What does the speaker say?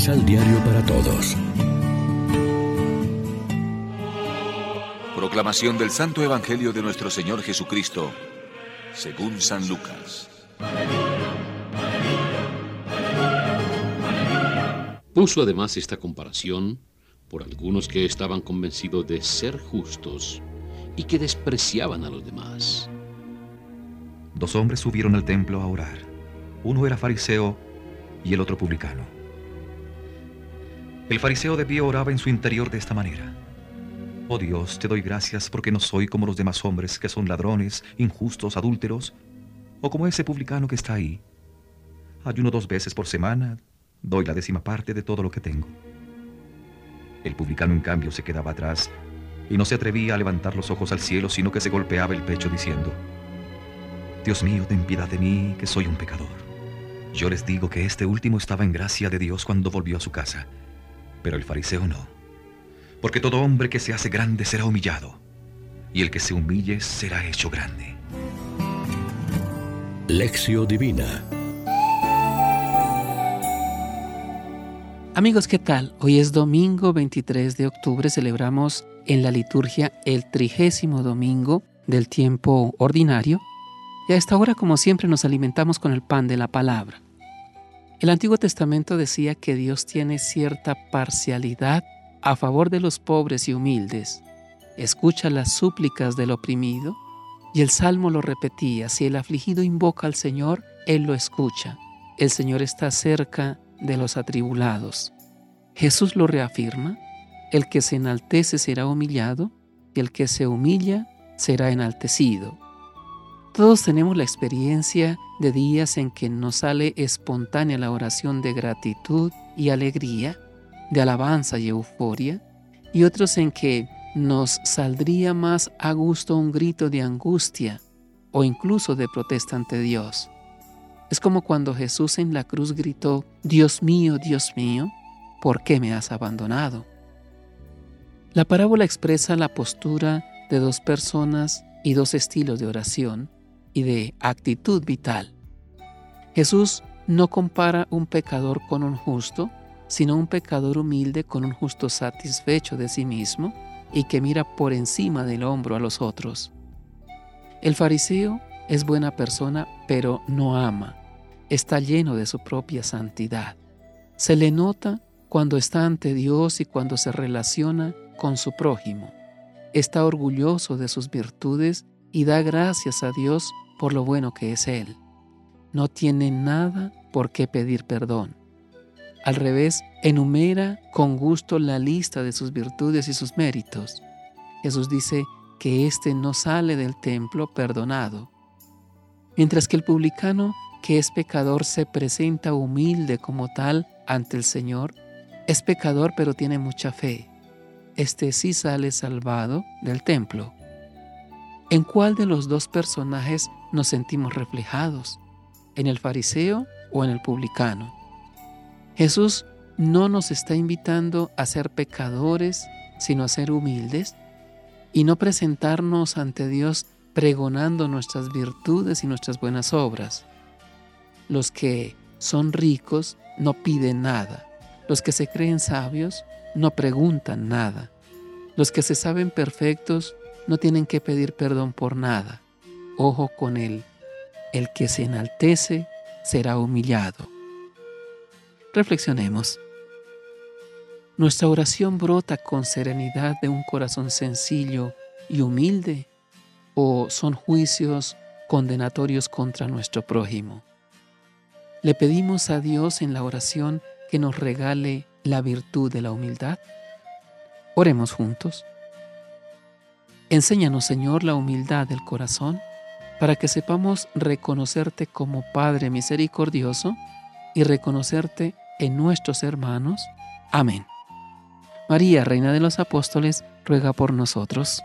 Misal Diario para Todos. Proclamación del Santo Evangelio de nuestro Señor Jesucristo, según San Lucas. Puso además esta comparación por algunos que estaban convencidos de ser justos y que despreciaban a los demás. Dos hombres subieron al templo a orar. Uno era fariseo y el otro publicano. El fariseo de pie oraba en su interior de esta manera. Oh Dios, te doy gracias porque no soy como los demás hombres que son ladrones, injustos, adúlteros, o como ese publicano que está ahí. Ayuno dos veces por semana, doy la décima parte de todo lo que tengo. El publicano, en cambio, se quedaba atrás y no se atrevía a levantar los ojos al cielo, sino que se golpeaba el pecho diciendo, Dios mío, ten piedad de mí, que soy un pecador. Yo les digo que este último estaba en gracia de Dios cuando volvió a su casa, pero el fariseo no. Porque todo hombre que se hace grande será humillado, y el que se humille será hecho grande. Lección Divina Amigos, ¿qué tal? Hoy es domingo 23 de octubre, celebramos en la liturgia el trigésimo domingo del tiempo ordinario y a esta hora, como siempre, nos alimentamos con el pan de la palabra. El Antiguo Testamento decía que Dios tiene cierta parcialidad a favor de los pobres y humildes. Escucha las súplicas del oprimido y el Salmo lo repetía, si el afligido invoca al Señor, Él lo escucha. El Señor está cerca de los atribulados. Jesús lo reafirma, el que se enaltece será humillado y el que se humilla será enaltecido. Todos tenemos la experiencia de días en que nos sale espontánea la oración de gratitud y alegría, de alabanza y euforia, y otros en que nos saldría más a gusto un grito de angustia o incluso de protesta ante Dios. Es como cuando Jesús en la cruz gritó, Dios mío, Dios mío, ¿por qué me has abandonado? La parábola expresa la postura de dos personas y dos estilos de oración y de actitud vital. Jesús no compara un pecador con un justo, sino un pecador humilde con un justo satisfecho de sí mismo y que mira por encima del hombro a los otros. El fariseo es buena persona, pero no ama. Está lleno de su propia santidad. Se le nota cuando está ante Dios y cuando se relaciona con su prójimo. Está orgulloso de sus virtudes y da gracias a Dios por lo bueno que es Él. No tiene nada por qué pedir perdón. Al revés, enumera con gusto la lista de sus virtudes y sus méritos. Jesús dice que éste no sale del templo perdonado, mientras que el publicano, que es pecador, se presenta humilde como tal ante el Señor, es pecador pero tiene mucha fe. Este sí sale salvado del templo. ¿En cuál de los dos personajes nos sentimos reflejados? ¿En el fariseo o en el publicano? Jesús no nos está invitando a ser pecadores, sino a ser humildes y no presentarnos ante Dios pregonando nuestras virtudes y nuestras buenas obras. Los que son ricos no piden nada. Los que se creen sabios no preguntan nada. Los que se saben perfectos no tienen que pedir perdón por nada. Ojo con él. El que se enaltece será humillado. Reflexionemos. ¿Nuestra oración brota con serenidad de un corazón sencillo y humilde? ¿O son juicios condenatorios contra nuestro prójimo? ¿Le pedimos a Dios en la oración que nos regale la virtud de la humildad? Oremos juntos. Enséñanos, Señor, la humildad del corazón para que sepamos reconocerte como Padre misericordioso y reconocerte en nuestros hermanos. Amén. María, Reina de los Apóstoles, ruega por nosotros.